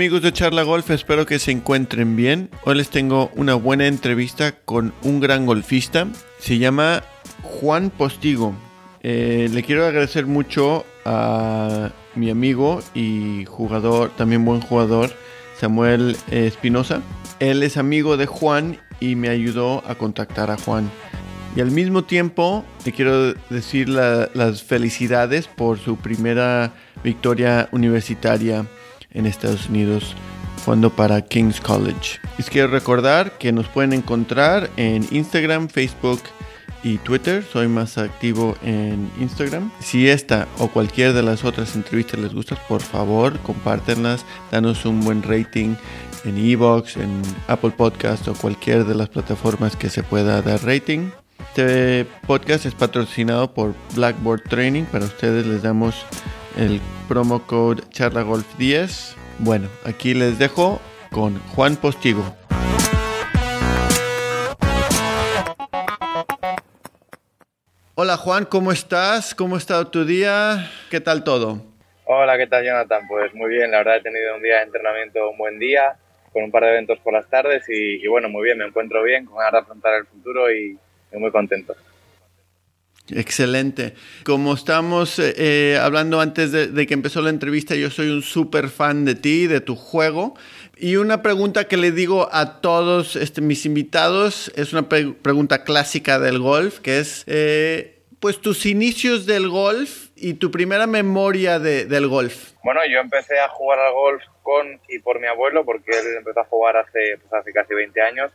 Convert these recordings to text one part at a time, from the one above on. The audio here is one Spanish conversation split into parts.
Amigos de Charla Golf, espero que se encuentren bien. Hoy les tengo una buena entrevista con un gran golfista. Se llama Juan Postigo. Eh, le quiero agradecer mucho a mi amigo y jugador, también buen jugador, Samuel Espinosa. Él es amigo de Juan y me ayudó a contactar a Juan. Y al mismo tiempo le quiero decir las felicidades por su primera victoria universitaria en Estados Unidos jugando para King's College. Les quiero recordar que nos pueden encontrar en Instagram, Facebook y Twitter. Soy más activo en Instagram. Si esta o cualquier de las otras entrevistas les gusta, por favor, compártenlas, danos un buen rating en Evox, en Apple Podcast o cualquier de las plataformas que se pueda dar rating. Este podcast es patrocinado por Blackboard Training. Para ustedes les damos el promo code CharlaGolf10. Bueno, aquí les dejo con Juan Postigo. Hola Juan, ¿cómo estás? ¿Cómo ha estado tu día? ¿Qué tal todo? Hola, ¿qué tal Jonathan? Pues muy bien, la verdad he tenido un día de entrenamiento, un buen día, con un par de eventos por las tardes y, bueno, muy bien, me encuentro bien, con ganas de afrontar el futuro y muy contento. Excelente. Como estamos eh, eh, hablando antes de, que empezó la entrevista, yo soy un súper fan de ti, de tu juego. Y una pregunta que le digo a todos este, mis invitados es una pregunta clásica del golf, que es, eh, pues, tus inicios del golf y tu primera memoria del golf. Bueno, yo empecé a jugar al golf con y por mi abuelo, porque él empezó a jugar hace, pues, hace casi 20 años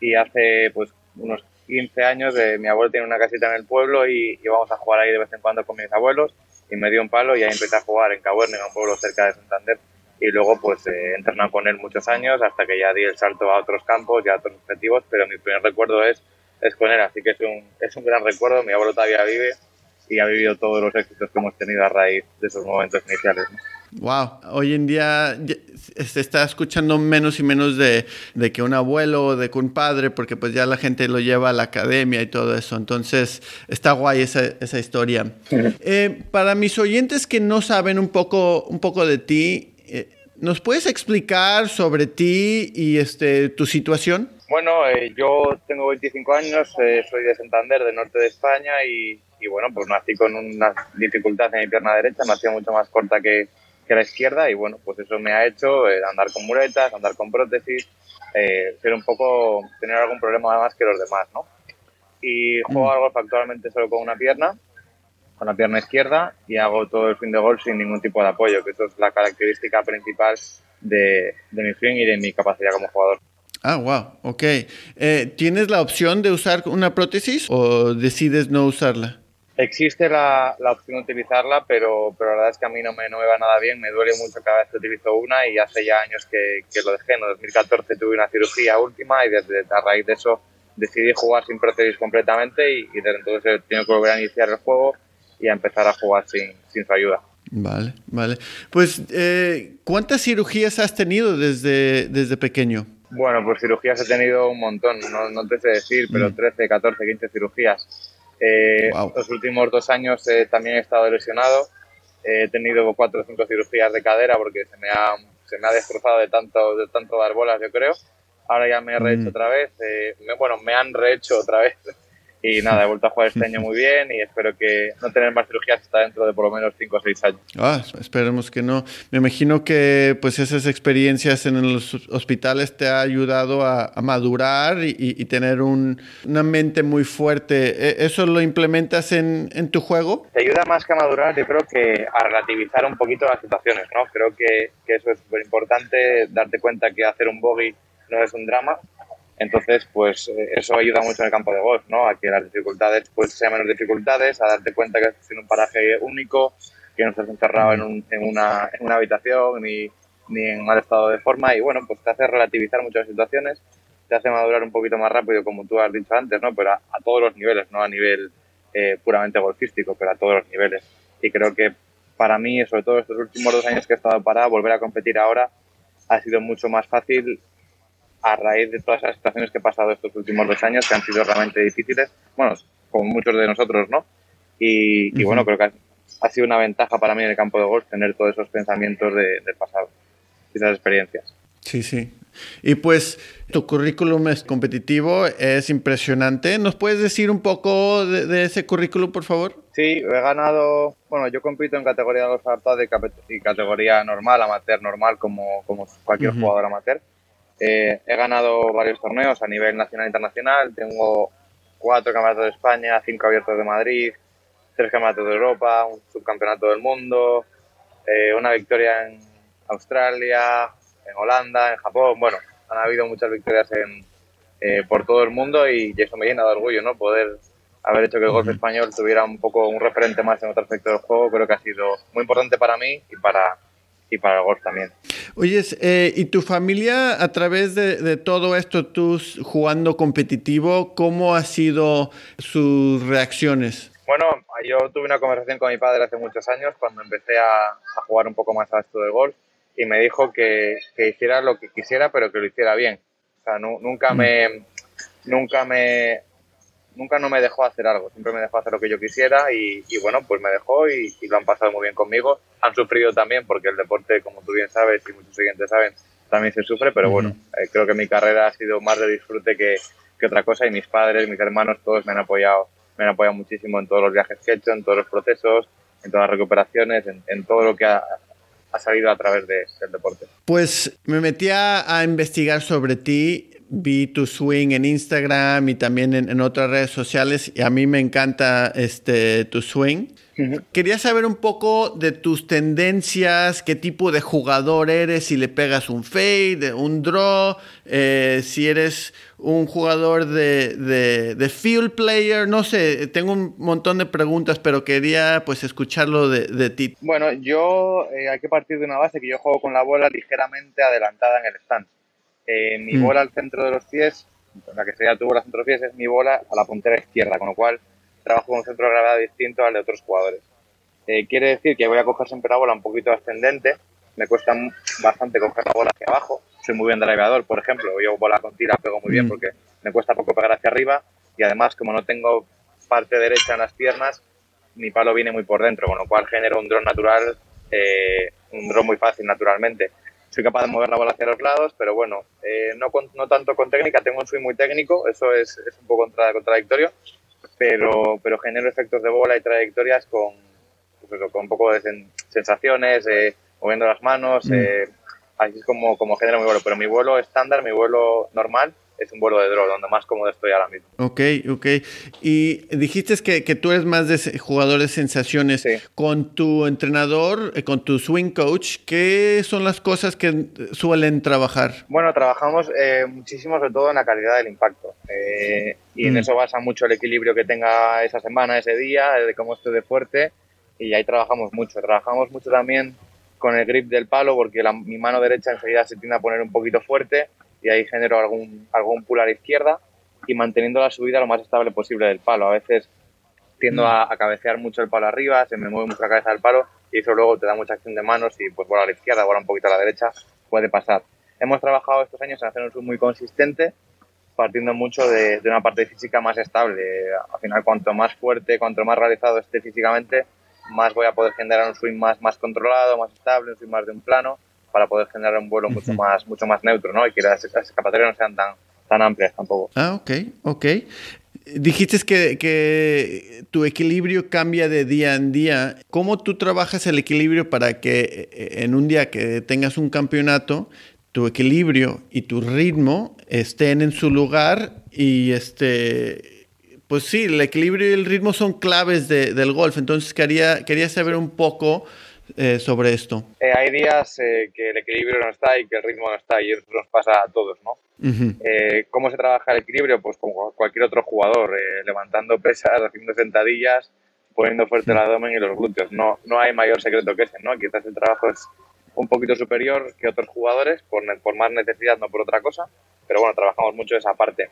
y hace pues unos 15 años, de, mi abuelo tiene una casita en el pueblo y íbamos a jugar ahí de vez en cuando con mis abuelos. Y me dio un palo y ahí empecé a jugar en Cabuerne, un pueblo cerca de Santander. Y luego pues eh, entrenar con él muchos años hasta que ya di el salto a otros campos y a otros objetivos, pero mi primer recuerdo es, es con él, así que es un, es un gran recuerdo, mi abuelo todavía vive y ha vivido todos los éxitos que hemos tenido a raíz de esos momentos iniciales. Wow, hoy en día se está escuchando menos y menos de, que un abuelo o de que un padre, porque pues ya la gente lo lleva a la academia y todo eso. Entonces está guay esa, esa historia. Eh, para mis oyentes que no saben un poco, un poco de ti, eh, ¿nos puedes explicar sobre ti y este, tu situación? Bueno, eh, yo tengo 25 años, soy de Santander, del norte de España y, y bueno, pues nací con una dificultad en mi pierna derecha, nací mucho más corta que, que la izquierda y bueno, pues eso me ha hecho eh, andar con muletas, andar con prótesis, eh, ser un poco, tener algún problema más que los demás, ¿no? Y juego mm. algo actualmente solo con una pierna, con la pierna izquierda y hago todo el swing de golf sin ningún tipo de apoyo, que eso es la característica principal de, de mi swing y de mi capacidad como jugador. Ah, wow, ok. Eh, ¿Tienes la opción de usar una prótesis o decides no usarla? Existe la, la, opción de utilizarla, pero, pero la verdad es que a mí no me, no me va nada bien, me duele mucho cada vez que utilizo una y hace ya años que, que lo dejé. En 2014 tuve una cirugía última y desde a raíz de eso decidí jugar sin prótesis completamente y, y desde entonces he tenido que volver a iniciar el juego y a empezar a jugar sin, sin su ayuda. Vale, vale. Pues, eh, ¿cuántas cirugías has tenido desde, desde pequeño? Bueno, pues cirugías he tenido un montón, no, no te sé decir, pero 13, 14, 15 cirugías. Eh, Los últimos dos años eh, también he estado lesionado. he tenido cuatro o cinco cirugías de cadera porque se me ha, se me ha destrozado de tanto, de tanto dar bolas, yo creo. Ahora ya me he rehecho mm. otra vez. Eh, bueno, me han rehecho otra vez y nada, he vuelto a jugar este año muy bien y espero que no tener más cirugías hasta dentro de por lo menos 5 o 6 años. Ah, esperemos que no. Me imagino que pues esas experiencias en los hospitales te ha ayudado a, madurar y, tener una mente muy fuerte. ¿E, ¿Eso lo implementas en, en, tu juego? Te ayuda más que a madurar, yo creo que a relativizar un poquito las situaciones, ¿no? Creo que, que eso es súper importante, darte cuenta que hacer un bogey no es un drama entonces, pues eh, eso ayuda mucho en el campo de golf, ¿no? A que las dificultades pues sean menos dificultades, a darte cuenta que estás en un paraje único, que no estás encerrado en, un, en, una, en una habitación ni, ni en mal estado de forma y bueno, pues te hace relativizar muchas situaciones, te hace madurar un poquito más rápido, como tú has dicho antes, ¿no? Pero a, todos los niveles, no a nivel eh, puramente golfístico, pero a todos los niveles. Y creo que para mí, sobre todo estos últimos dos años que he estado parado, volver a competir ahora ha sido mucho más fácil a raíz de todas las situaciones que he pasado estos últimos dos años, que han sido realmente difíciles, bueno, como muchos de nosotros, ¿no? Y, bueno, creo que ha, sido una ventaja para mí en el campo de golf tener todos esos pensamientos del pasado. esas experiencias. Sí, sí. Y pues tu currículum es competitivo, es impresionante. ¿Nos puedes decir un poco de, ese currículum, por favor? Sí, he ganado, bueno, yo compito en categoría de los y categoría normal, amateur normal, como, como cualquier jugador amateur. Eh, he ganado varios torneos a nivel nacional e internacional. Tengo cuatro campeonatos de España, cinco abiertos de Madrid, tres campeonatos de Europa, un subcampeonato del mundo, eh, una victoria en Australia, en Holanda, en Japón. Bueno, han habido muchas victorias en, eh, por todo el mundo y, eso me llena de orgullo, ¿no? Poder haber hecho que el golf español tuviera un poco un referente más en otro aspecto del juego, creo que ha sido muy importante para mí y para, y para el golf también. Oye, eh, ¿y tu familia a través de, todo esto, tú jugando competitivo, cómo han sido sus reacciones? Bueno, yo tuve una conversación con mi padre hace muchos años cuando empecé a, a jugar un poco más a esto del golf y me dijo que, que, hiciera lo que quisiera, pero que lo hiciera bien. O sea, nunca me, nunca me, nunca no me dejó hacer algo, siempre me dejó hacer lo que yo quisiera y, y bueno, pues me dejó y, lo han pasado muy bien conmigo. Han sufrido también porque el deporte, como tú bien sabes y muchos siguientes saben, también se sufre, pero bueno, eh, creo que mi carrera ha sido más de disfrute que, que, otra cosa y mis padres, mis hermanos, todos me han apoyado, me han apoyado muchísimo en todos los viajes que he hecho, en todos los procesos, en todas las recuperaciones, en, en todo lo que ha, ha salido a través de, del deporte. Pues me metí a, investigar sobre ti, vi tu swing en Instagram y también en, otras redes sociales y a mí me encanta este, tu swing. Quería saber un poco de tus tendencias, qué tipo de jugador eres, si le pegas un fade, un draw, eh, si eres un jugador de, de, field player, no sé, tengo un montón de preguntas, pero quería pues escucharlo de, ti. Bueno, yo eh, hay que partir de una base que yo juego con la bola ligeramente adelantada en el stand. Eh, mi mm. bola al centro de los pies, la que sería tu bola al centro de los pies, es mi bola a la puntera izquierda, con lo cual trabajo con un centro de gravedad distinto al de otros jugadores. Eh, quiere decir que voy a coger siempre la bola un poquito ascendente, me cuesta bastante coger la bola hacia abajo, soy muy bien driveador, por ejemplo, yo bola con tira pego muy bien mm. porque me cuesta poco pegar hacia arriba. Y además como no tengo parte derecha en las piernas, mi palo viene muy por dentro, con lo cual genero un dron natural, eh, un dron muy fácil naturalmente. Soy capaz de mover la bola hacia los lados, pero bueno, eh, no, no tanto con técnica, tengo un swing muy técnico, eso es, es un poco contradictorio, pero, pero genero efectos de bola y trayectorias con, pues con un poco de sensaciones, eh, moviendo las manos, mm. eh, así es como, como genero mi vuelo. Pero mi vuelo estándar, mi vuelo normal, es un vuelo de drone, donde más cómodo estoy ahora mismo. Ok, ok. Y dijiste que, que tú eres más de jugador de sensaciones. Con tu entrenador, eh, con tu swing coach, ¿qué son las cosas que suelen trabajar? Bueno, trabajamos eh, muchísimo, sobre todo en la calidad del impacto. Eh, y en mm. eso basa mucho el equilibrio que tenga esa semana, ese día, de cómo estoy de fuerte. Y ahí trabajamos mucho. Trabajamos mucho también con el grip del palo, porque mi mano derecha enseguida se tiende a poner un poquito fuerte y ahí genero algún, algún pull a la izquierda y manteniendo la subida lo más estable posible del palo. A veces tiendo a, cabecear mucho el palo arriba, se me mueve mucho la cabeza del palo y eso luego te da mucha acción de manos y pues bola a la izquierda, bola un poquito a la derecha, puede pasar. Hemos trabajado estos años en hacer un swing muy consistente, partiendo mucho de, de, una parte física más estable. Al final, cuanto más fuerte, cuanto más realizado esté físicamente, más voy a poder generar un swing más, más controlado, más estable, un swing más de un plano, para poder generar un vuelo mucho más, mucho más neutro, ¿no? Y que las, escapatorias no sean tan, tan amplias tampoco. Ah, ok, ok. Dijiste que, que, tu equilibrio cambia de día en día. ¿Cómo tú trabajas el equilibrio para que eh, en un día que tengas un campeonato, tu equilibrio y tu ritmo estén en su lugar y este pues sí, el equilibrio y el ritmo son claves del golf. Entonces quería, quería saber un poco eh, sobre esto. Eh, hay días eh, que el equilibrio no está y que el ritmo no está y eso nos pasa a todos, ¿no? ¿Cómo se trabaja el equilibrio? Pues como cualquier otro jugador, levantando pesas, haciendo sentadillas, poniendo fuerte el abdomen y los glúteos. No, no hay mayor secreto que ese, ¿no? Quizás el trabajo es un poquito superior que otros jugadores por, por más necesidad, no por otra cosa, pero bueno, trabajamos mucho esa parte.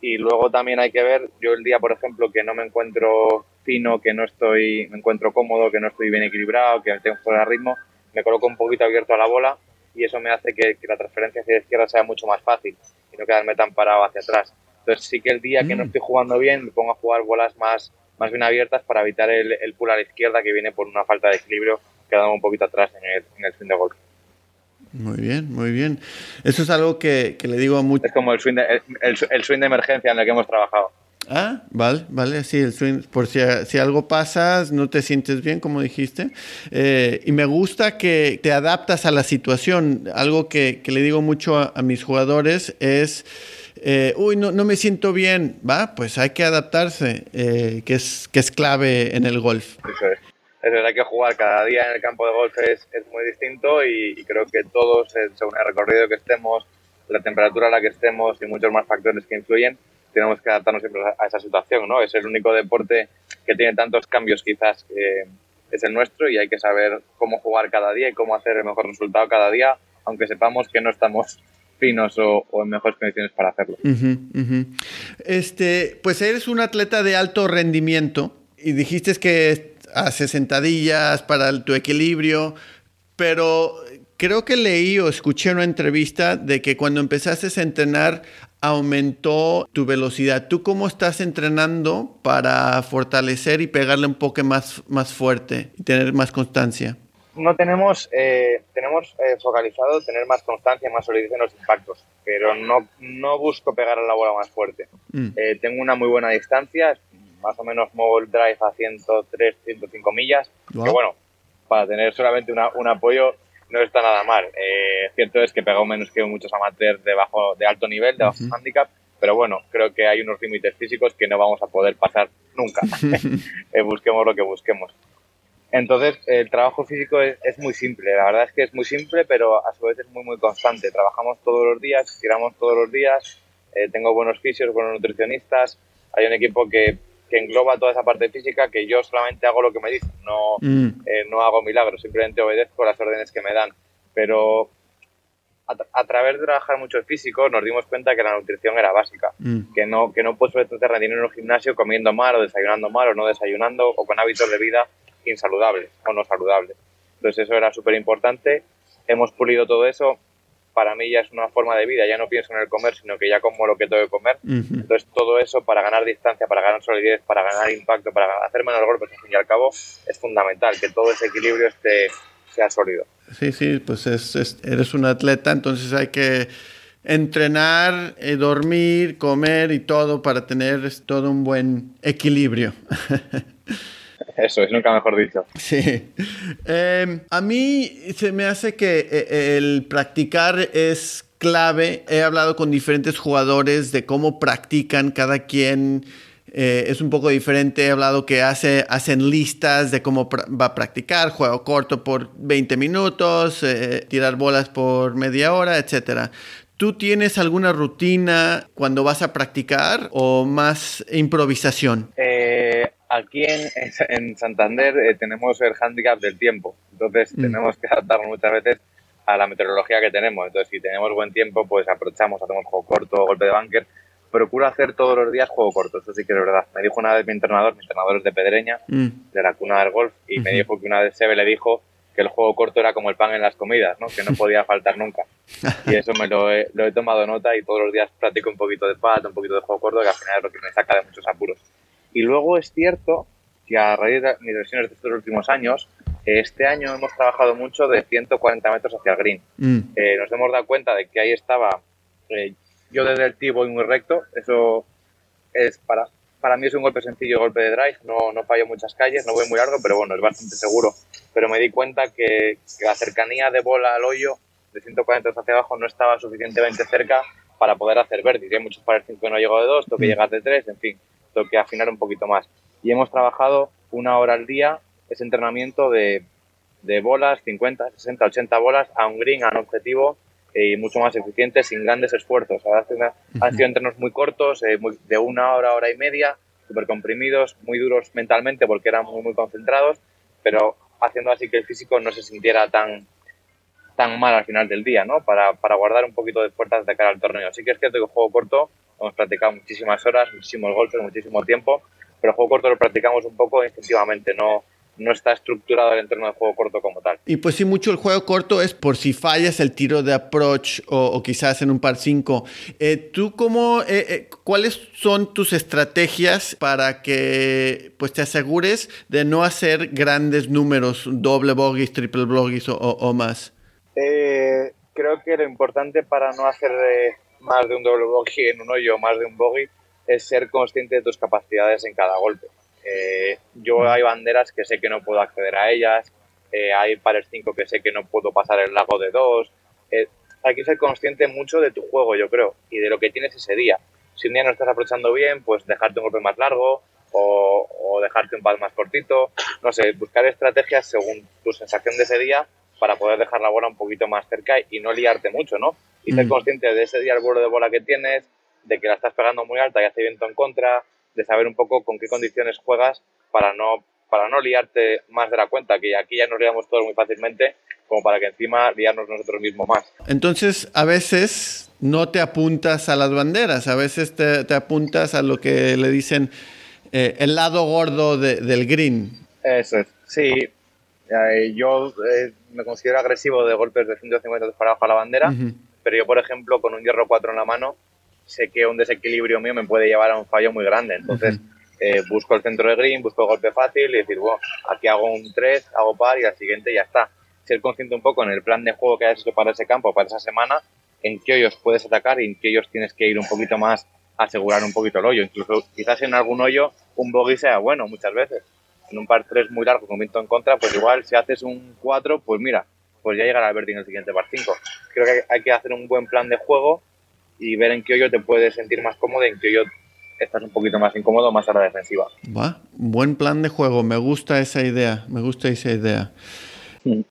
Y luego también hay que ver, yo el día, por ejemplo, que no me encuentro fino, que no estoy, me encuentro cómodo, que no estoy bien equilibrado, que tengo fuera de ritmo, me coloco un poquito abierto a la bola y eso me hace que, la transferencia hacia la izquierda sea mucho más fácil y no quedarme tan parado hacia atrás. Entonces sí que el día que no mm. estoy jugando bien me pongo a jugar bolas más, más bien abiertas para evitar el, el pull a la izquierda que viene por una falta de equilibrio quedando un poquito atrás en el, en el fin de golf. Muy bien, muy bien. Eso es algo que, le digo a muchos. Es como el swing, de, el, swing de emergencia en el que hemos trabajado. Ah, vale, vale, sí, el swing, por si, si, algo pasa, no te sientes bien, como dijiste. Eh, y me gusta que te adaptas a la situación. Algo que, que le digo mucho a, mis jugadores es, eh, uy, no, no, me siento bien, va, pues hay que adaptarse, eh, que, es, que es clave en el golf. Eso es. Es verdad que jugar cada día en el campo de golf es, es muy distinto y, y, creo que todos, según el recorrido que estemos, la temperatura a la que estemos y muchos más factores que influyen, tenemos que adaptarnos siempre a esa situación, ¿no? Es el único deporte que tiene tantos cambios quizás que es el nuestro y hay que saber cómo jugar cada día y cómo hacer el mejor resultado cada día, aunque sepamos que no estamos finos o, en mejores condiciones para hacerlo. Este, pues eres un atleta de alto rendimiento y dijiste que haces sentadillas para tu equilibrio, pero creo que leí o escuché una entrevista de que cuando empezaste a entrenar aumentó tu velocidad. ¿Tú cómo estás entrenando para fortalecer y pegarle un poco más, más fuerte y tener más constancia? No tenemos, eh, tenemos eh, focalizado tener más constancia, más solidez en los impactos, pero no, no busco pegar a la bola más fuerte. Mm. Eh, tengo una muy buena distancia, más o menos muevo el drive a 103, 105 millas, que bueno, para tener solamente un apoyo no está nada mal. Eh, cierto es que pegado menos que muchos amateurs de, bajo, de alto nivel, de bajo handicap, pero bueno, creo que hay unos límites físicos que no vamos a poder pasar nunca. Eh, busquemos lo que busquemos. Entonces, el trabajo físico es, muy simple. La verdad es que es muy simple, pero a su vez es muy, muy constante. Trabajamos todos los días, tiramos todos los días. Eh, tengo buenos fisios, buenos nutricionistas. Hay un equipo que que engloba toda esa parte física que yo solamente hago lo que me dicen, no, mm. eh, no hago milagros, simplemente obedezco las órdenes que me dan. Pero a, través de trabajar mucho el físico nos dimos cuenta que la nutrición era básica, mm. que no que no puedes pretender rendir en un gimnasio comiendo mal o desayunando mal o no desayunando o con hábitos de vida insaludables o no saludables. Entonces eso era súper importante. Hemos pulido todo eso, para mí ya es una forma de vida, ya no pienso en el comer, sino que ya como lo que tengo que comer. Entonces todo eso para ganar distancia, para ganar solidez, para ganar impacto, para hacer menos golpes, al fin y al cabo, es fundamental que todo ese equilibrio esté, sea sólido. Sí, sí, pues es, eres un atleta, entonces hay que entrenar, eh, dormir, comer y todo para tener todo un buen equilibrio. Eso es, nunca mejor dicho. Sí. Em, a mí se me hace que eh, el practicar es clave. He hablado con diferentes jugadores de cómo practican cada quien. Eh, es un poco diferente. He hablado que hace, hacen listas de cómo va a practicar, juego corto por 20 minutos, eh, tirar bolas por media hora, etc. ¿Tú tienes alguna rutina cuando vas a practicar o más improvisación? Eh, aquí en, en Santander eh, tenemos el handicap del tiempo, entonces mm. tenemos que adaptarnos muchas veces a la meteorología que tenemos. Entonces, si tenemos buen tiempo, pues aprovechamos, hacemos juego corto, golpe de bunker. Procuro hacer todos los días juego corto, eso sí que es verdad. Me dijo una vez mi entrenador, mi entrenador es de Pedreña, mm. de la cuna del golf, y me dijo que una vez Sebe le dijo que el juego corto era como el pan en las comidas, ¿no? que no podía faltar nunca. Y eso me lo he, lo he tomado nota y todos los días practico un poquito de pad, un poquito de juego corto, que al final es lo que me saca de muchos apuros. Y luego es cierto que a raíz de mis lesiones de estos últimos años, este año hemos trabajado mucho de 140 metros hacia el green. Mm. Eh, nos hemos dado cuenta de que ahí estaba, eh, yo desde el tee voy muy recto, eso es para, para mí es un golpe sencillo, golpe de drive, no, no fallo muchas calles, no voy muy largo, pero bueno, es bastante seguro. Pero me di cuenta que, que la cercanía de bola al hoyo de 140 hacia abajo no estaba suficientemente cerca para poder hacer verde. Hay muchos pares que no llego de dos, tengo que mm. llegar de tres, en fin que afinar un poquito más. Y hemos trabajado una hora al día ese entrenamiento de, de bolas, 50, 60, 80 bolas a un green, a un objetivo y mucho más eficiente sin grandes esfuerzos. Han sido entrenos muy cortos, eh, de una hora, hora y media, súper comprimidos, muy duros mentalmente porque eran muy, muy concentrados, pero haciendo así que el físico no se sintiera tan, tan mal al final del día, ¿no? Para, para guardar un poquito de fuerzas de cara al torneo. Así que es cierto que el juego corto hemos practicado muchísimas horas, muchísimos golpes, muchísimo tiempo, pero el juego corto lo practicamos un poco instintivamente, no, no está estructurado el entorno del juego corto como tal. Y pues sí, mucho el juego corto es por si fallas el tiro de approach o, quizás en un par 5. Eh, ¿Tú cómo, eh, eh, cuáles son tus estrategias para que pues te asegures de no hacer grandes números, doble bogies, triple bogies o, o más? creo que lo importante para no hacer más de un doble bogey en un hoyo, más de un bogey, es ser consciente de tus capacidades en cada golpe. Eh, yo hay banderas que sé que no puedo acceder a ellas, eh, hay pares 5 que sé que no puedo pasar el lago de 2. Eh, hay que ser consciente mucho de tu juego, yo creo, y de lo que tienes ese día. Si un día no estás aprovechando bien, pues dejarte un golpe más largo o, o dejarte un pad más cortito. No sé, buscar estrategias según tu sensación de ese día para poder dejar la bola un poquito más cerca y no liarte mucho, ¿no? Y ser mm. consciente de ese día el vuelo de bola que tienes, de que la estás pegando muy alta y hace viento en contra, de saber un poco con qué condiciones juegas para no, para no liarte más de la cuenta, que aquí ya nos liamos todos muy fácilmente, como para que encima liarnos nosotros mismos más. Entonces, a veces no te apuntas a las banderas, a veces te, apuntas a lo que le dicen eh, el lado gordo del green. Eso es, sí. yo eh, me considero agresivo de golpes de 150 para abajo a la bandera, pero yo, por ejemplo, con un hierro 4 en la mano, sé que un desequilibrio mío me puede llevar a un fallo muy grande. Entonces, eh, busco el centro de green, busco el golpe fácil y decir, bueno, aquí hago un 3, hago par y al siguiente ya está. Ser consciente un poco en el plan de juego que hayas hecho para ese campo, para esa semana, en qué hoyos puedes atacar y en qué hoyos tienes que ir un poquito más a asegurar un poquito el hoyo. Incluso quizás en algún hoyo un bogey sea bueno muchas veces. En un par 3 muy largo con viento en contra, pues igual si haces un 4, pues mira, pues ya llegará al en el siguiente par 5. Creo que hay que hacer un buen plan de juego y ver en qué hoyo te puedes sentir más cómodo en qué hoyo estás un poquito más incómodo, más a la defensiva. Va, buen plan de juego, me gusta esa idea, me gusta esa idea.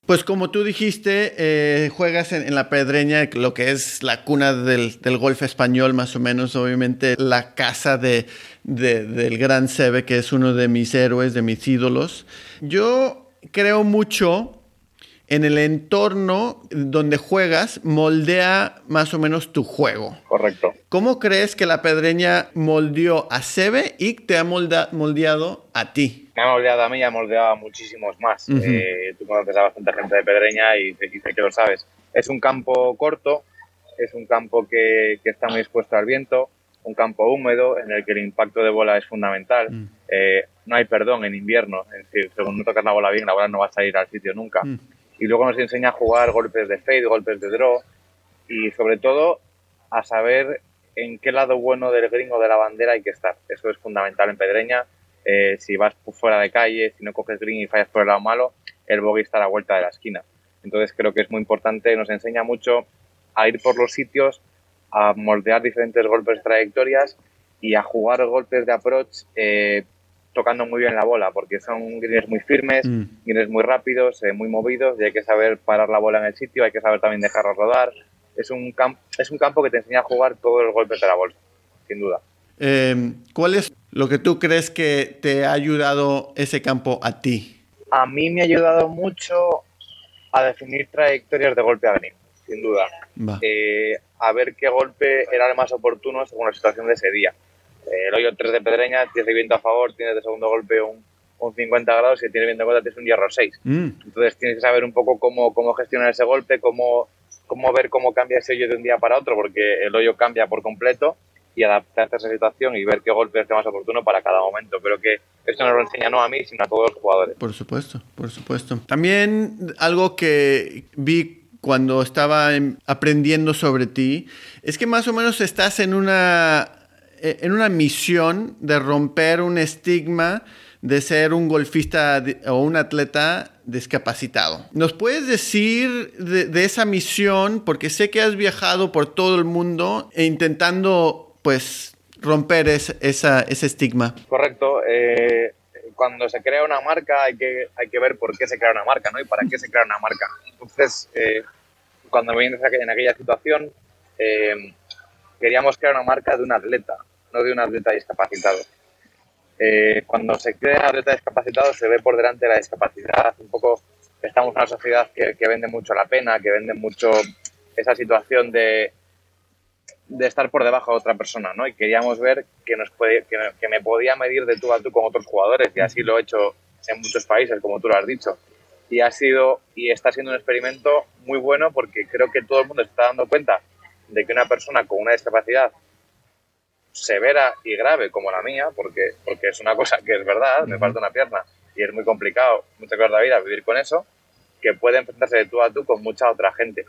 Pues como tú dijiste, eh, juegas en, la Pedreña, lo que es la cuna del, golf español, más o menos, obviamente la casa de, del gran Sebe, que es uno de mis héroes, de mis ídolos. Yo creo mucho en el entorno donde juegas moldea más o menos tu juego. Correcto. ¿Cómo crees que la pedreña moldeó a Sebe y te ha moldeado a ti? Me ha moldeado a mí y ha moldeado a muchísimos más. Eh, tú conoces a bastante gente de pedreña y sé, que lo sabes. Es un campo corto, es un campo que, está muy expuesto al viento, un campo húmedo en el que el impacto de bola es fundamental. Mm. Eh, no hay perdón en invierno, es decir, según no tocas la bola bien, la bola no va a salir al sitio nunca. Mm y luego nos enseña a jugar golpes de fade, golpes de draw y sobre todo a saber en qué lado bueno del gringo de la bandera hay que estar. Eso es fundamental en Pedreña. Eh, si vas fuera de calle, si no coges green y fallas por el lado malo, el bogey está a la vuelta de la esquina. Entonces creo que es muy importante, nos enseña mucho a ir por los sitios, a moldear diferentes golpes, trayectorias y a jugar golpes de approach eh, tocando muy bien la bola, porque son greens muy firmes, mm. greens muy rápidos, eh, muy movidos, y hay que saber parar la bola en el sitio, hay que saber también dejarla rodar. Es un, es un campo que te enseña a jugar todos los golpes de la bolsa, sin duda. Em, ¿Cuál es lo que tú crees que te ha ayudado ese campo a ti? A mí me ha ayudado mucho a definir trayectorias de golpe a green, sin duda. Eh, a ver qué golpe era el más oportuno según la situación de ese día el hoyo 3 de Pedreña, tienes viento a favor, tienes de segundo golpe un, un 50 grados y si tienes viento en contra tienes un hierro 6. Mm. Entonces tienes que saber un poco cómo, cómo gestionar ese golpe, cómo, cómo ver cómo cambia ese hoyo de un día para otro, porque el hoyo cambia por completo y adaptarte a esa situación y ver qué golpe es el más oportuno para cada momento. Creo que esto no lo enseña no a mí, sino a todos los jugadores. Por supuesto, por supuesto. También algo que vi cuando estaba aprendiendo sobre ti es que más o menos estás en una eh, en una misión de romper un estigma de ser un golfista o un atleta discapacitado. ¿Nos puedes decir de, esa misión? Porque sé que has viajado por todo el mundo e intentando, pues, romper ese estigma. Correcto. Eh, cuando se crea una marca hay que, ver por qué se crea una marca, ¿no? Y para qué se crea una marca. Entonces, eh, cuando me en aquella situación, queríamos crear una marca de un atleta no de un atleta discapacitado. Eh, cuando se crea un atleta discapacitado se ve por delante la discapacidad, un poco estamos en una sociedad que, vende mucho la pena, que vende mucho esa situación de, de estar por debajo de otra persona, ¿no? Y queríamos ver que, nos puede, que, me podía medir de tú a tú con otros jugadores, y así lo he hecho en muchos países, como tú lo has dicho. Y ha sido y está siendo un experimento muy bueno porque creo que todo el mundo está dando cuenta de que una persona con una discapacidad severa y grave como la mía, porque, porque es una cosa que es verdad, me falta una pierna y es muy complicado muchas veces de la vida vivir con eso, que puede enfrentarse de tú a tú con mucha otra gente.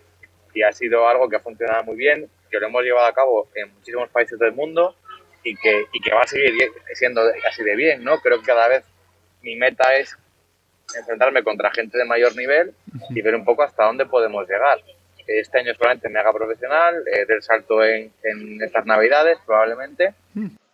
y ha sido algo que ha funcionado muy bien, que lo hemos llevado a cabo en muchísimos países del mundo y que, y que va a seguir siendo así de bien, ¿no? Creo que cada vez mi meta es enfrentarme contra gente de mayor nivel y ver un poco hasta dónde podemos llegar. Este año solamente me haga profesional, eh, del salto en, en, estas navidades probablemente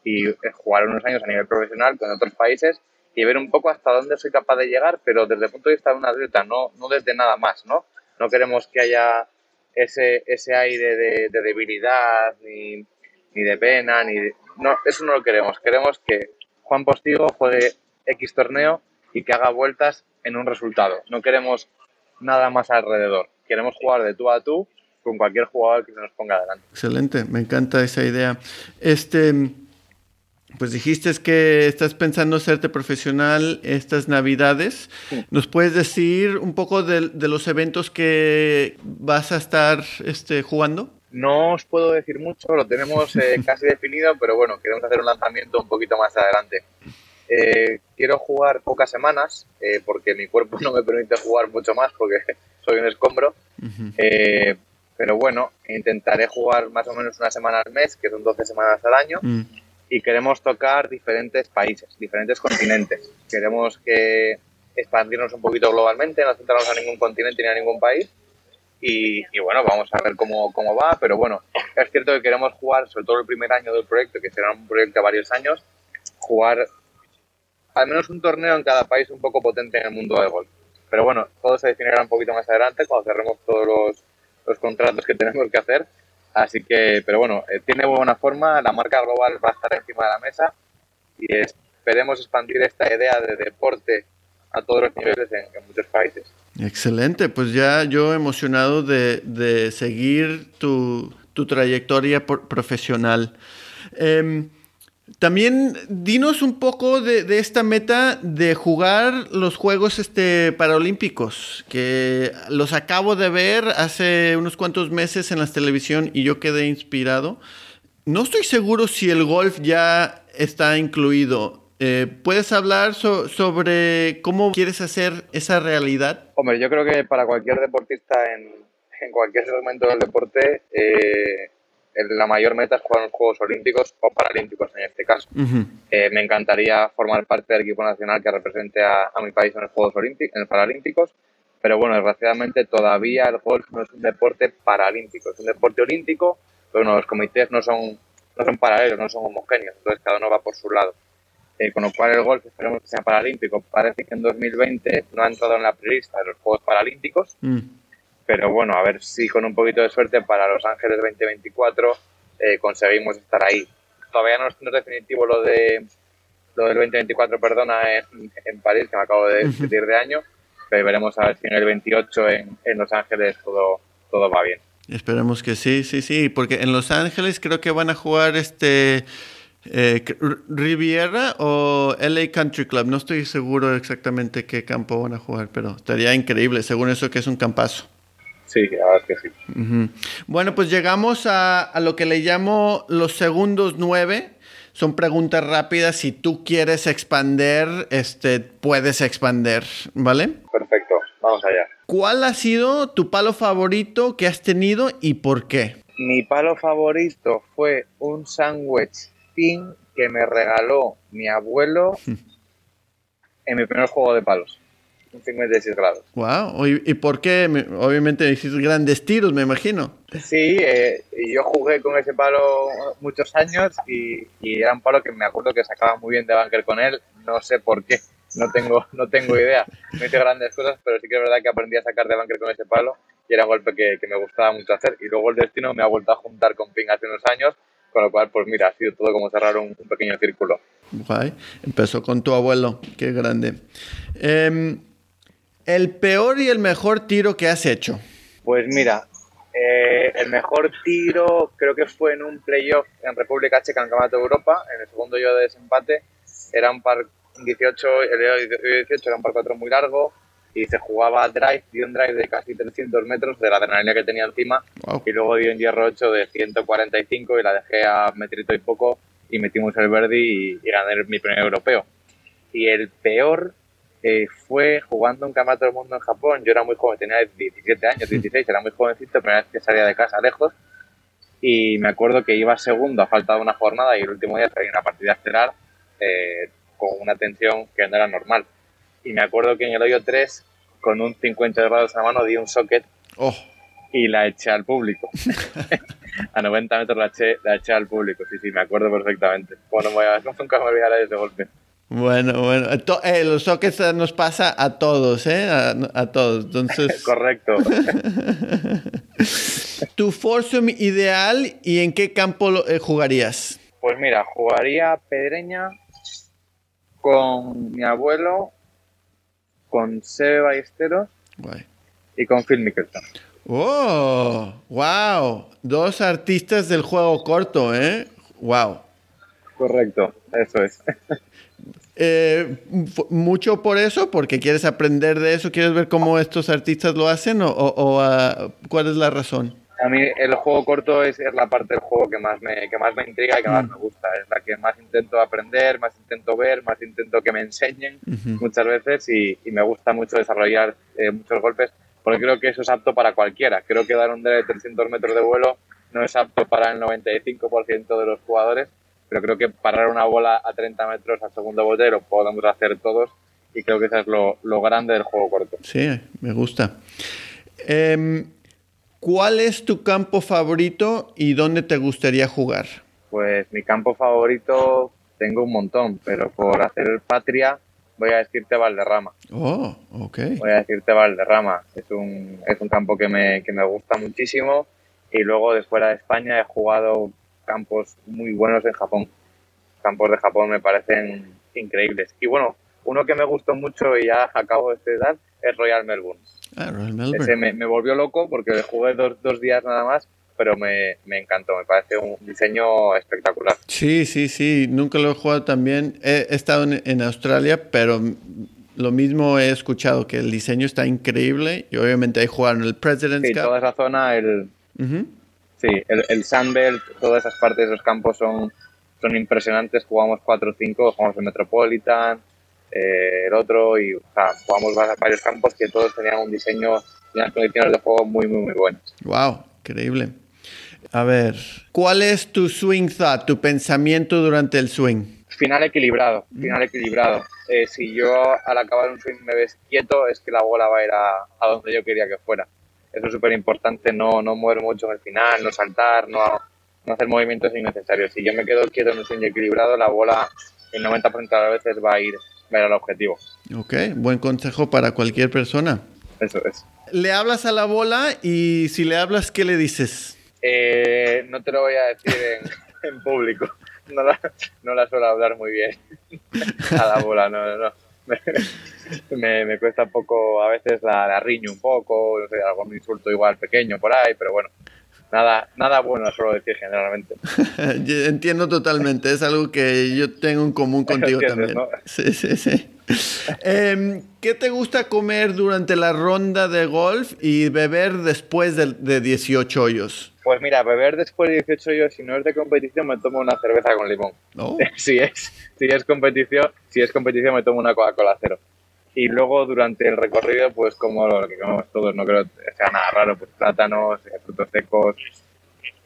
y eh, jugar unos años a nivel profesional con otros países y ver un poco hasta dónde soy capaz de llegar, pero desde el punto de vista de una atleta, no, no desde nada más, ¿no? No queremos que haya ese, ese aire de, de debilidad, ni, ni, de pena, ni no, eso no lo queremos. Queremos que Juan Postigo juegue X torneo y que haga vueltas en un resultado. No queremos nada más alrededor. Queremos jugar de tú a tú con cualquier jugador que se nos ponga adelante. Excelente, me encanta esa idea. Este, pues dijiste que estás pensando hacerte profesional estas navidades. ¿Nos puedes decir un poco de, de, los eventos que vas a estar este, jugando? No os puedo decir mucho, lo tenemos eh, casi definido, pero bueno, queremos hacer un lanzamiento un poquito más adelante. Eh, quiero jugar pocas semanas eh, porque mi cuerpo no me permite jugar mucho más porque soy un escombro. Uh -huh. eh, pero bueno, intentaré jugar más o menos una semana al mes, que son 12 semanas al año. -huh. Y queremos tocar diferentes países, diferentes continentes. Queremos que expandirnos un poquito globalmente, no centrarnos a ningún continente ni a ningún país. Y, y, bueno, vamos a ver cómo, cómo va, pero bueno, es cierto que queremos jugar, sobre todo el primer año del proyecto, que será un proyecto de varios años, jugar al menos un torneo en cada país un poco potente en el mundo del golf. Pero bueno, todo se definirá un poquito más adelante cuando cerremos todos los, los contratos que tenemos que hacer. Así que, pero bueno, eh, tiene buena forma, la marca global va a estar encima de la mesa y esperemos expandir esta idea de deporte a todos los niveles en, en muchos países. Excelente, pues ya yo emocionado de, de seguir tu, tu trayectoria por, profesional. Eh, también dinos un poco de, de, esta meta de jugar los Juegos este, Paralímpicos, que los acabo de ver hace unos cuantos meses en la televisión y yo quedé inspirado. No estoy seguro si el golf ya está incluido. Eh, ¿Puedes hablar so sobre cómo quieres hacer esa realidad? Hombre, yo creo que para cualquier deportista en, en cualquier segmento del deporte, eh, la mayor meta es jugar en los Juegos Olímpicos o Paralímpicos en este caso. Uh -huh. eh, me encantaría formar parte del equipo nacional que represente a, a mi país en los Juegos Olímpicos, en los Paralímpicos, pero bueno, desgraciadamente todavía el golf no es un deporte paralímpico, es un deporte olímpico, pero bueno, los comités no son, no son paralelos, no son homogéneos, entonces cada uno va por su lado. Eh, con lo cual el golf esperemos que sea paralímpico. Parece que en 2020 no ha entrado en la prelista de los Juegos Paralímpicos, mm pero bueno, a ver si con un poquito de suerte para Los Ángeles 2024 eh, conseguimos estar ahí. Todavía no es, no es, definitivo lo de lo del 2024, perdona, en, en París, que me acabo de decir de año, pero veremos a ver si en el 28 en, en Los Ángeles todo, todo va bien. Esperemos que sí, sí, sí, porque en Los Ángeles creo que van a jugar este eh, Riviera o LA Country Club. No estoy seguro exactamente qué campo van a jugar, pero estaría increíble, según eso que es un campazo. Sí, la verdad es que sí. Uh -huh. Bueno, pues llegamos a, a, lo que le llamo los segundos nueve. Son preguntas rápidas. Si tú quieres expander, este, puedes expander, ¿vale? Perfecto, vamos allá. ¿Cuál ha sido tu palo favorito que has tenido y por qué? Mi palo favorito fue un sándwich pin que me regaló mi abuelo en mi primer juego de palos un 56 grados. Wow, ¿y por qué? Obviamente hiciste grandes tiros, me imagino. Sí, eh, yo jugué con ese palo muchos años y, y, era un palo que me acuerdo que sacaba muy bien de bunker con él, no sé por qué, no tengo, no tengo idea. No hice grandes cosas, pero sí que es verdad que aprendí a sacar de bunker con ese palo y era un golpe que, que me gustaba mucho hacer. Y luego el destino me ha vuelto a juntar con Ping hace unos años, con lo cual, pues mira, ha sido todo como cerrar un, un pequeño círculo. Guay. Empezó con tu abuelo, qué grande. Eh, ¿El peor y el mejor tiro que has hecho? Pues mira, eh, el mejor tiro creo que fue en un playoff en República Checa en Campeonato de Europa, en el segundo yo de desempate. Era un par 18, el 18 era un par 4 muy largo y se jugaba drive, dio un drive de casi 300 metros de la adrenalina que tenía encima wow. y luego dio un hierro 8 de 145 y la dejé a metrito y poco y metimos el verde y, y gané mi primer europeo. Y el peor eh, fue jugando un campeonato del mundo en Japón. Yo era muy joven, tenía 17 años, 16, era muy jovencito, primera vez que salía de casa lejos. Y me acuerdo que iba segundo a falta de una jornada y el último día salía una partida estelar eh, con una tensión que no era normal. Y me acuerdo que en el hoyo 3, con un 50 grados a mano, di un socket Oh, y la eché al público. a 90 metros la eché, la eché al público, sí, sí, me acuerdo perfectamente. Bueno, me voy a, nunca me olvidaré de ese golpe. Bueno, bueno. Eh, los sockets eh, nos pasa a todos, ¿eh? A, a todos. Entonces, Correcto. tu foursome ideal y en qué campo lo- eh, jugarías. Pues mira, jugaría Pedreña con mi abuelo, con Sebe Ballesteros Guay. y con Phil Mickelson. Oh, wow. Dos artistas del juego corto, ¿eh? Wow. Correcto, eso es. Eh, ¿Mucho por eso? ¿Porque quieres aprender de eso? ¿Quieres ver cómo estos artistas lo hacen? ¿O, o- o, ah, cuál es la razón? A mí el juego corto es, es la parte del juego que más me, que más me intriga y que más Mm. me gusta. Es la que más intento aprender, más intento ver, más intento que me enseñen muchas veces y, y me gusta mucho desarrollar eh, muchos golpes porque creo que eso es apto para cualquiera. Creo que dar un de 300 metros de vuelo no es apto para el 95% de los jugadores, pero creo que parar una bola a 30 metros al segundo bote lo podemos hacer todos y creo que eso es lo, lo grande del juego corto. Sí, me gusta. Em, ¿Cuál es tu campo favorito y dónde te gustaría jugar? Pues mi campo favorito tengo un montón, pero por hacer patria voy a decirte Valderrama. Oh, ok. Voy a decirte Valderrama. Es un, es un campo que me, que me gusta muchísimo y luego de fuera de España he jugado campos muy buenos en Japón. Campos de Japón me parecen increíbles. Y bueno, uno que me gustó mucho y ya acabo de dar es Royal Melbourne. Ah, Royal Ese Melbourne. me, me volvió loco porque jugué dos, dos días nada más, pero me, me encantó. Me parece un diseño espectacular. Sí, sí, sí. Nunca lo he jugado también. He, he estado en, en Australia, pero lo mismo he escuchado, que el diseño está increíble. Y obviamente ahí jugaron el President's Sí, Cup. toda esa zona, el, Ujú. Sí, el, el Sunbelt, todas esas partes de los campos son, son impresionantes. Jugamos 4 o 5, jugamos el Metropolitan, eh, el otro, y o sea, jugamos va- varios campos que todos tenían un diseño y unas condiciones de juego muy, muy, muy buenas. Wow, increíble. A ver, ¿cuál es tu swing thought, tu pensamiento durante el swing? Final equilibrado, final equilibrado. Eh, si yo al acabar un swing me ves quieto, es que la bola va a ir a, a donde yo quería que fuera. Eso es súper importante, no, no mover mucho en el final, no saltar, no, no hacer movimientos innecesarios. Si yo me quedo quieto en un swing equilibrado, la bola el 90% de las veces va a ir, va a ir al objetivo. Ok, buen consejo para cualquier persona. Eso es. Le hablas a la bola y si le hablas, ¿qué le dices? Eh, no te lo voy a decir en, en público. No la, no la suelo hablar muy bien a la bola, no, no. no. Me, me cuesta un poco, a veces la, la riño un poco, no sé, algún insulto igual pequeño por ahí, pero bueno, nada, nada bueno suelo decir generalmente. Entiendo totalmente, es algo que yo tengo en común contigo también. ¿no? Sí, sí, sí. Em, ¿Qué te gusta comer durante la ronda de golf y beber después de, de 18 hoyos? Pues mira, beber después de 18 yo, si no es de competición, me tomo una cerveza con limón. Oh, si es, si es competición, si es competición me tomo una Coca-Cola cero. Y luego durante el recorrido, pues como lo que comemos todos, no creo que sea nada raro, pues plátanos, eh, frutos secos.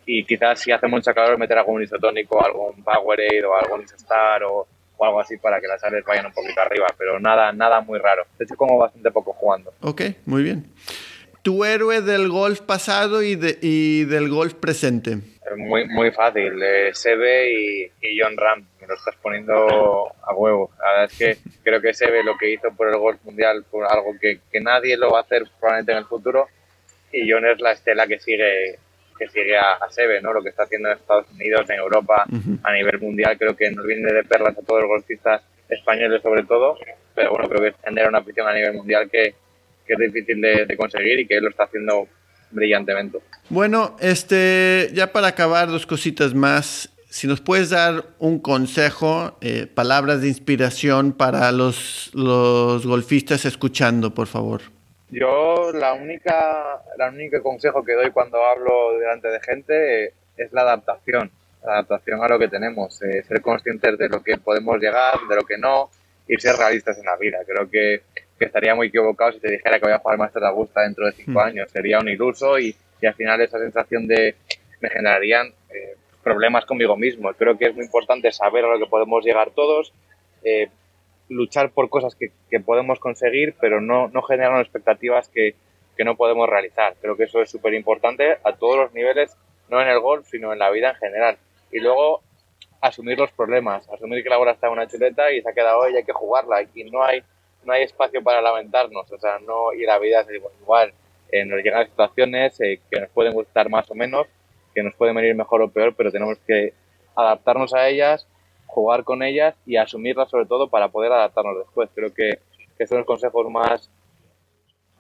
Y quizás si hace mucha calor meter algún isotónico, algún Powerade o algún Isostar o, o algo así para que las sales vayan un poquito arriba, pero nada, nada muy raro. De hecho, como bastante poco jugando. ok, muy bien. Tu héroe del golf pasado y, de- y del golf presente. Es Muy, muy fácil, eh, Sebe y, y John Ram, me lo estás poniendo a huevo. La verdad es que creo que Sebe lo que hizo por el golf mundial fue algo que, que nadie lo va a hacer probablemente en el futuro y John es la estela que sigue que sigue a, a Sebe, ¿no? Lo que está haciendo en Estados Unidos, en Europa, Ujú. a nivel mundial, creo que nos viene de perlas a todos los golfistas españoles sobre todo, pero bueno, creo que es tener una afición a nivel mundial que, que es difícil de, de conseguir y que él lo está haciendo brillantemente. Bueno, este, ya para acabar, dos cositas más. Si nos puedes dar un consejo, eh, palabras de inspiración para los, los golfistas escuchando, por favor. Yo la única, la única consejo que doy cuando hablo delante de gente eh, es la adaptación, la adaptación a lo que tenemos, eh, ser conscientes de lo que podemos llegar, de lo que no, y ser realistas en la vida. Creo que, que estaría muy equivocado si te dijera que voy a jugar Master de Augusta dentro de cinco hmm. años. Sería un iluso y, y, al final esa sensación de me generarían eh, problemas conmigo mismo. Creo que es muy importante saber a lo que podemos llegar todos, eh, luchar por cosas que, que, podemos conseguir, pero no, no generar expectativas que, que no podemos realizar. Creo que eso es súper importante a todos los niveles, no en el golf, sino en la vida en general. Y luego asumir los problemas, asumir que la bola está en una chuleta y se ha quedado y hay que jugarla y no hay no hay espacio para lamentarnos, o sea, no y la vida es igual, eh, nos llegan situaciones eh, que nos pueden gustar más o menos, que nos pueden venir mejor o peor, pero tenemos que adaptarnos a ellas, jugar con ellas y asumirlas sobre todo para poder adaptarnos después. Creo que, que son los consejos más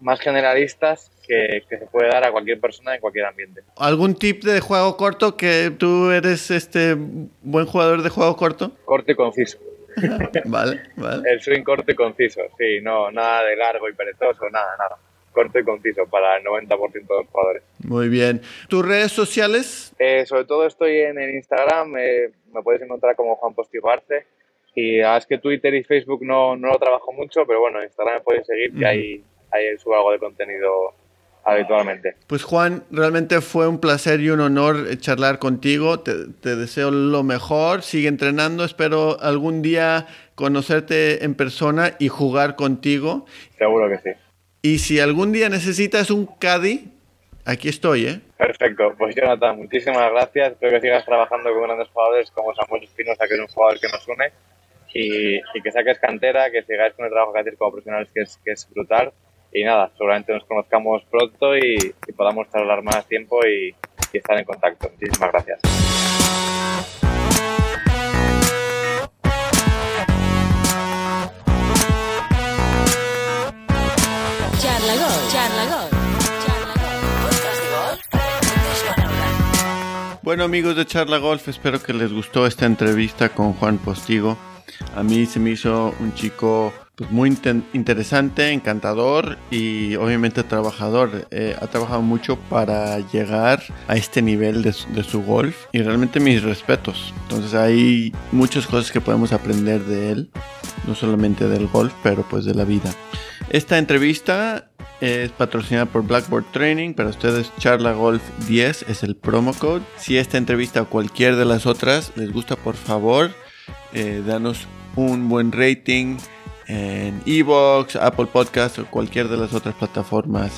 más generalistas que, se puede dar a cualquier persona en cualquier ambiente. ¿Algún tip de juego corto que tú eres este buen jugador de juego corto? Corto y conciso. vale, vale. El swing corto y conciso, sí, no, nada de largo y perezoso, nada, nada. Corto y conciso para el 90% de los jugadores. Muy bien. ¿Tus redes sociales? Eh, sobre todo estoy en el Instagram, eh, me puedes encontrar como Juan Postigarte. Y es que Twitter y Facebook no, no lo trabajo mucho, pero bueno, en Instagram me puedes seguir, que hay ahí subo algo de contenido habitualmente. Pues Juan, realmente fue un placer y un honor eh, charlar contigo. Te, deseo lo mejor, sigue entrenando, espero algún día conocerte en persona y jugar contigo. Seguro que sí. Y si algún día necesitas un caddy, aquí estoy, ¿eh? Perfecto, pues Jonathan, muchísimas gracias. Espero que sigas trabajando con grandes jugadores como Samuel Espinosa, que es un jugador que nos une, y, que saques cantera, que sigáis con el trabajo que hacéis como profesionales, que es, que es brutal y nada, seguramente nos conozcamos pronto y, podamos hablar más tiempo y, estar en contacto. Muchísimas gracias. Bueno amigos de Charla Golf, espero que les gustó esta entrevista con Juan Postigo. A mí se me hizo un chico pues muy interesante, encantador y obviamente trabajador. Eh, ha trabajado mucho para llegar a este nivel de su, golf y realmente mis respetos. Entonces hay muchas cosas que podemos aprender de él, no solamente del golf, pero pues de la vida. Esta entrevista es patrocinada por Blackboard Training. Para ustedes, Charla Golf 10 es el promo code. Si esta entrevista o cualquier de las otras les gusta, por favor, eh, danos un buen rating en Evox, Apple Podcast o cualquier de las otras plataformas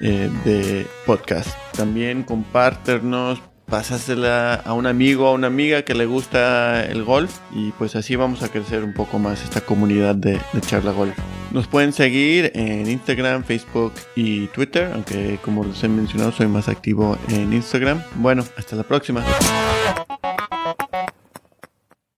eh, de podcast. También compártenos, pásasela a un amigo o una amiga que le gusta el golf y pues así vamos a crecer un poco más esta comunidad de, de charla golf. Nos pueden seguir en Instagram, Facebook y Twitter, aunque como les he mencionado soy más activo en Instagram. Bueno, hasta la próxima.